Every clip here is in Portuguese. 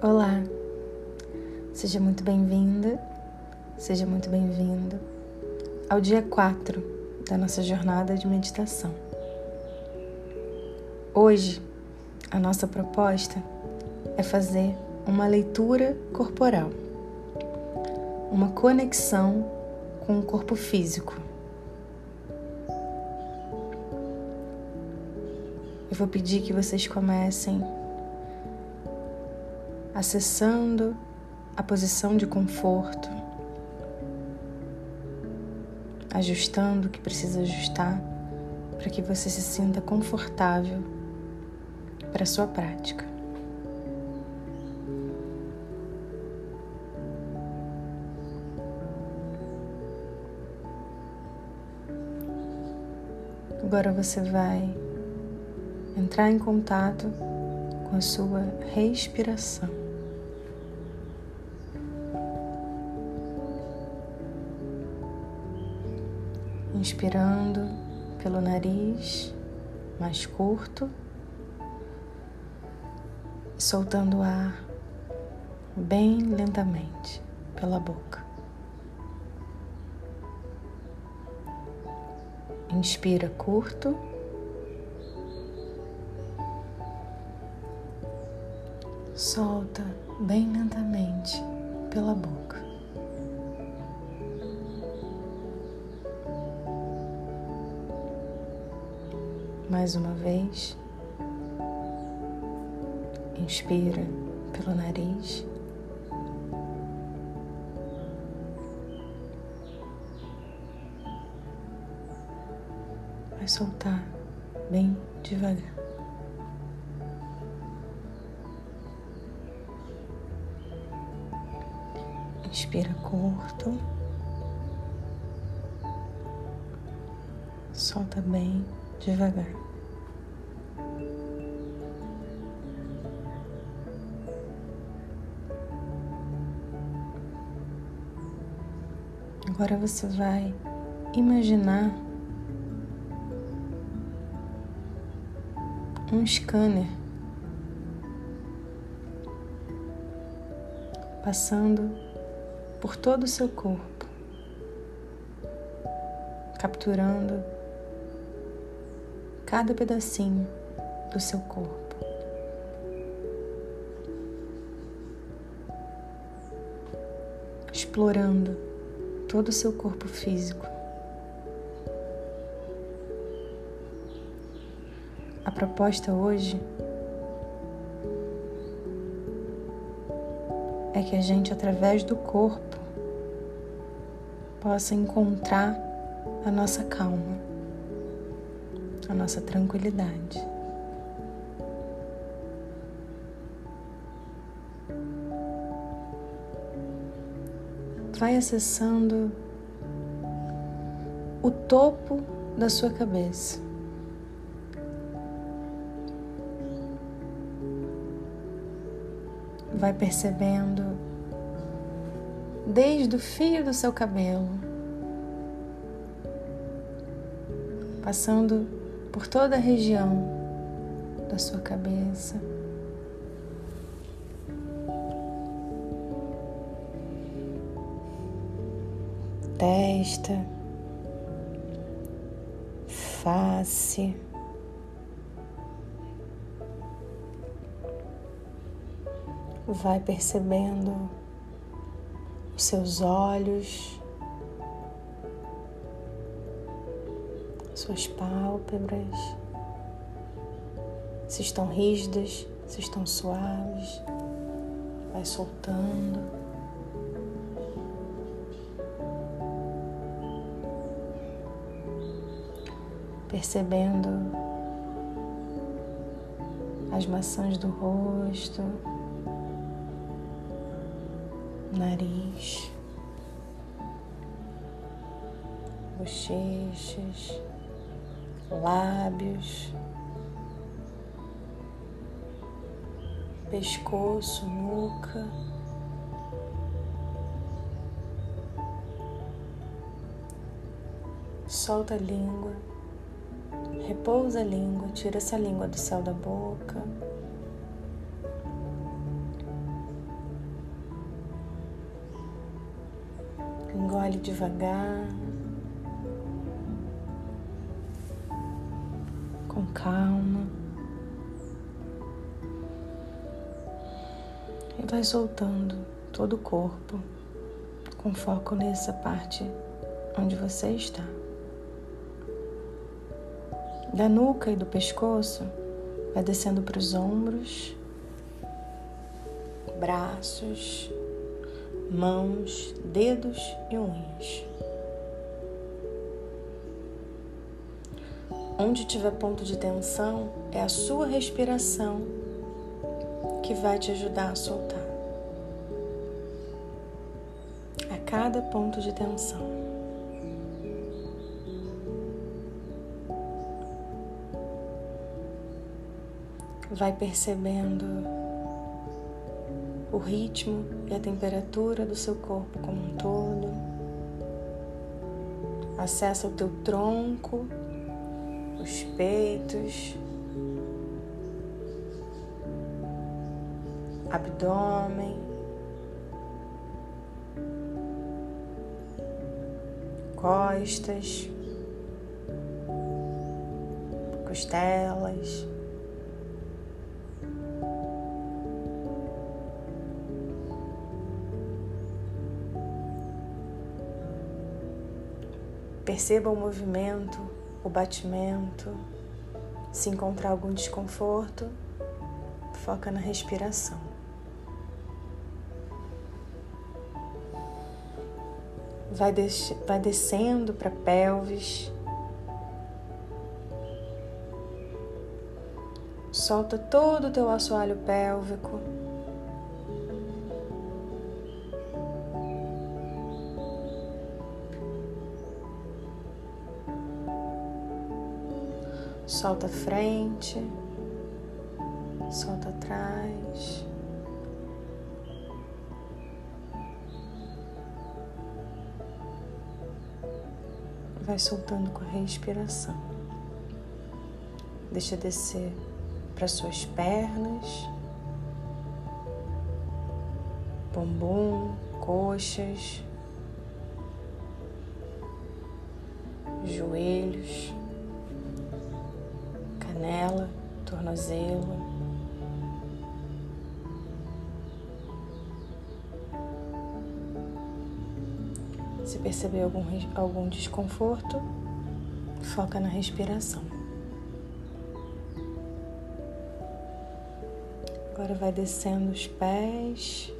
Olá, seja muito bem-vinda, seja muito bem-vindo ao dia 4 da nossa jornada de meditação. Hoje, a nossa proposta é fazer uma leitura corporal, uma conexão com o corpo físico. Eu vou pedir que vocês comecem acessando a posição de conforto, ajustando o que precisa ajustar para que você se sinta confortável para a sua prática. Agora você vai entrar em contato com a sua respiração. Inspirando pelo nariz mais curto, soltando o ar bem lentamente pela boca. Inspira curto. Solta bem lentamente pela boca. Mais uma vez. Inspira pelo nariz. Vai soltar bem devagar. Inspira curto. Solta bem devagar. Agora você vai imaginar um scanner passando por todo o seu corpo, capturando cada pedacinho do seu corpo. Explorando todo o seu corpo físico. A proposta hoje é que a gente, através do corpo, possa encontrar a nossa calma, a nossa tranquilidade. Vai acessando o topo da sua cabeça. Vai percebendo desde o fio do seu cabelo, passando por toda a região da sua cabeça. Testa, face, vai percebendo os seus olhos, suas pálpebras, se estão rígidas, se estão suaves, vai soltando. Percebendo as maçãs do rosto, nariz, bochechas, lábios, pescoço, nuca. Solta a língua, Repousa a língua, tira essa língua do céu da boca. Engole devagar, com calma. E vai soltando todo o corpo, com foco nessa parte onde você está. Da nuca e do pescoço, vai descendo para os ombros, braços, mãos, dedos e unhas. Onde tiver ponto de tensão, é a sua respiração que vai te ajudar a soltar. A cada ponto de tensão. Vai percebendo o ritmo e a temperatura do seu corpo como um todo. Acessa o teu tronco, os peitos, abdômen, costas, costelas. Perceba o movimento, o batimento. Se encontrar algum desconforto, foca na respiração. Vai, des vai descendo para pelvis. Solta todo o teu assoalho pélvico. Solta a frente, solta atrás. Vai soltando com a respiração. Deixa descer para suas pernas, bumbum, coxas, joelhos canela, tornozelo. Se perceber algum, algum desconforto, foca na respiração. Agora vai descendo os pés,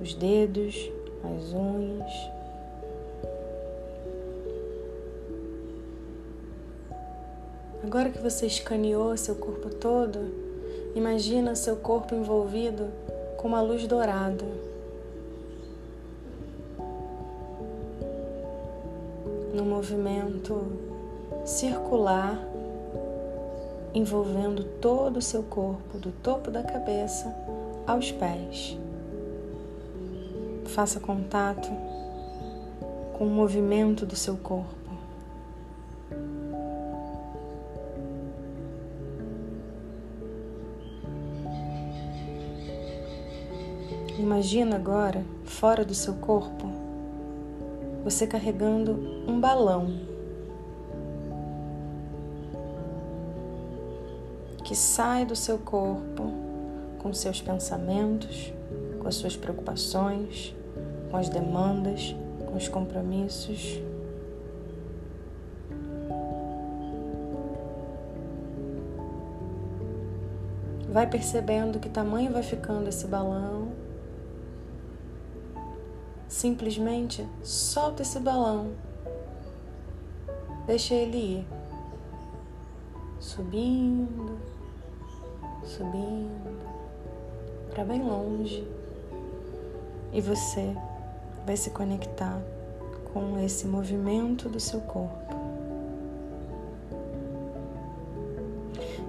os dedos, as unhas. Agora que você escaneou seu corpo todo, imagina seu corpo envolvido com uma luz dourada. Num movimento circular, envolvendo todo o seu corpo, do topo da cabeça aos pés. Faça contato com o movimento do seu corpo. Imagina agora, fora do seu corpo, você carregando um balão que sai do seu corpo com seus pensamentos, com as suas preocupações, com as demandas, com os compromissos. Vai percebendo que tamanho vai ficando esse balão Simplesmente solta esse balão. Deixa ele ir. Subindo, subindo, para bem longe. E você vai se conectar com esse movimento do seu corpo.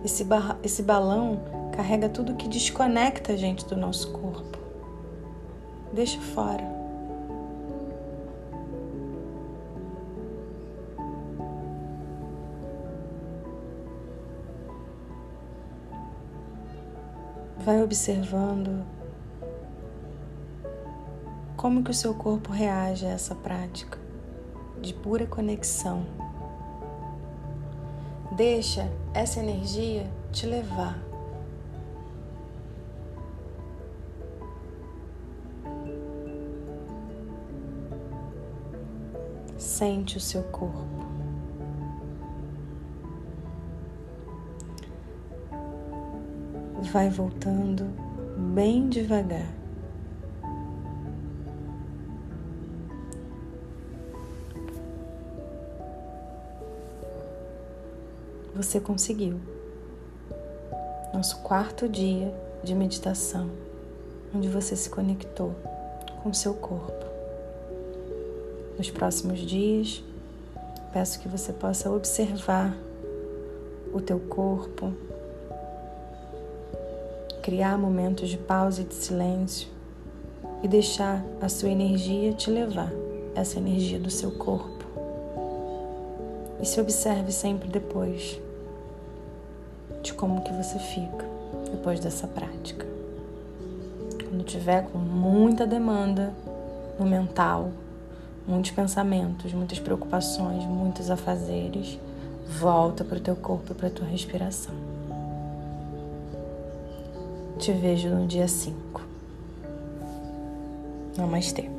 Esse, esse balão carrega tudo que desconecta a gente do nosso corpo. Deixa fora. Vai observando como que o seu corpo reage a essa prática de pura conexão. Deixa essa energia te levar. Sente o seu corpo. Vai voltando bem devagar. Você conseguiu. Nosso quarto dia de meditação, onde você se conectou com seu corpo. Nos próximos dias, peço que você possa observar o teu corpo, criar momentos de pausa e de silêncio e deixar a sua energia te levar, essa energia do seu corpo. E se observe sempre depois de como que você fica depois dessa prática. Quando tiver com muita demanda no mental, muitos pensamentos, muitas preocupações, muitos afazeres, volta para o teu corpo e para a tua respiração. Te vejo no dia 5. Namastê.